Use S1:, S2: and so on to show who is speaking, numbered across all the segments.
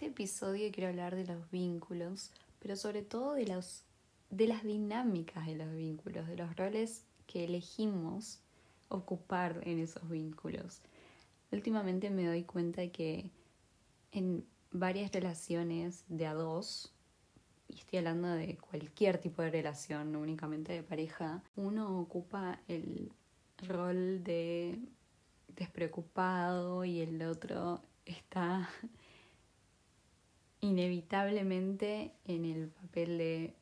S1: este episodio quiero hablar de los vínculos, pero sobre todo de, los, de las dinámicas de los vínculos, de los roles que elegimos ocupar en esos vínculos. Últimamente me doy cuenta que en varias relaciones de a dos, y estoy hablando de cualquier tipo de relación, no únicamente de pareja, uno ocupa el rol de despreocupado y el otro está inevitablemente en el papel de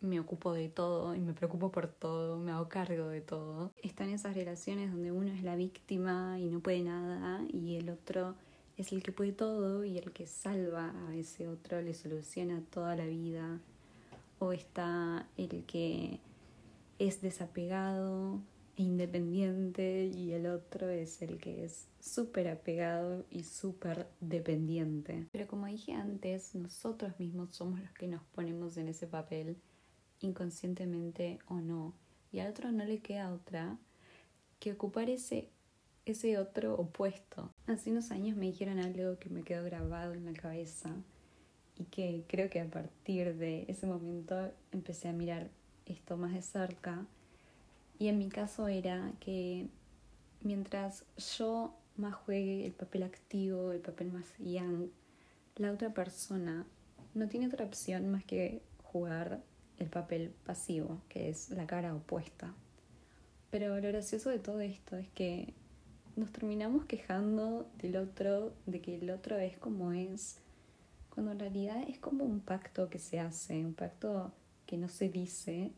S1: me ocupo de todo y me preocupo por todo, me hago cargo de todo. Están esas relaciones donde uno es la víctima y no puede nada y el otro es el que puede todo y el que salva a ese otro, le soluciona toda la vida. O está el que es desapegado independiente y el otro es el que es súper apegado y súper dependiente. Pero como dije antes, nosotros mismos somos los que nos ponemos en ese papel, inconscientemente o no. Y al otro no le queda otra que ocupar ese, ese otro opuesto. Hace unos años me dijeron algo que me quedó grabado en la cabeza y que creo que a partir de ese momento empecé a mirar esto más de cerca y en mi caso era que mientras yo más juegue el papel activo, el papel más young, la otra persona no tiene otra opción más que jugar el papel pasivo, que es la cara opuesta. Pero lo gracioso de todo esto es que nos terminamos quejando del otro, de que el otro es como es, cuando en realidad es como un pacto que se hace, un pacto que no se dice,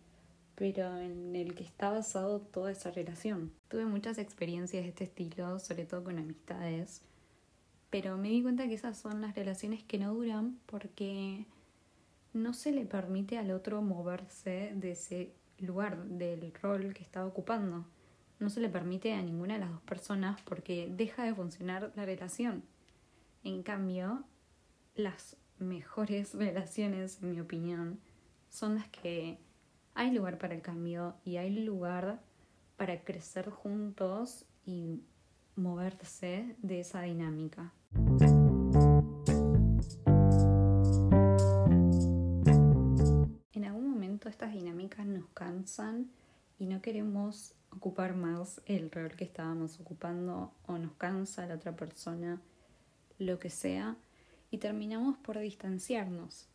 S1: pero en el que está basado toda esa relación. Tuve muchas experiencias de este estilo, sobre todo con amistades, pero me di cuenta que esas son las relaciones que no duran porque no se le permite al otro moverse de ese lugar, del rol que está ocupando. No se le permite a ninguna de las dos personas porque deja de funcionar la relación. En cambio, las mejores relaciones, en mi opinión, son las que hay lugar para el cambio y hay lugar para crecer juntos y moverse de esa dinámica. En algún momento estas dinámicas nos cansan y no queremos ocupar más el rol que estábamos ocupando o nos cansa la otra persona, lo que sea, y terminamos por distanciarnos.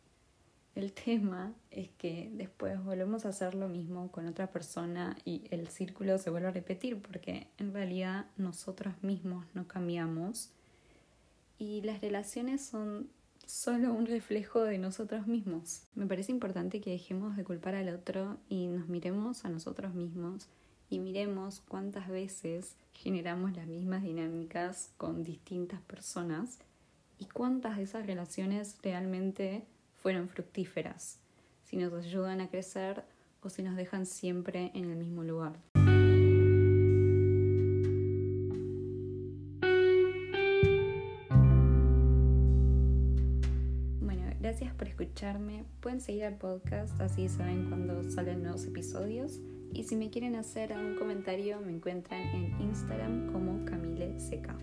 S1: El tema es que después volvemos a hacer lo mismo con otra persona y el círculo se vuelve a repetir porque en realidad nosotros mismos no cambiamos y las relaciones son solo un reflejo de nosotros mismos. Me parece importante que dejemos de culpar al otro y nos miremos a nosotros mismos y miremos cuántas veces generamos las mismas dinámicas con distintas personas y cuántas de esas relaciones realmente fueron fructíferas, si nos ayudan a crecer o si nos dejan siempre en el mismo lugar. Gracias por escucharme. Pueden seguir al podcast, así saben cuando salen nuevos episodios. Y si me quieren hacer algún comentario, me encuentran en Instagram como Camille Seca.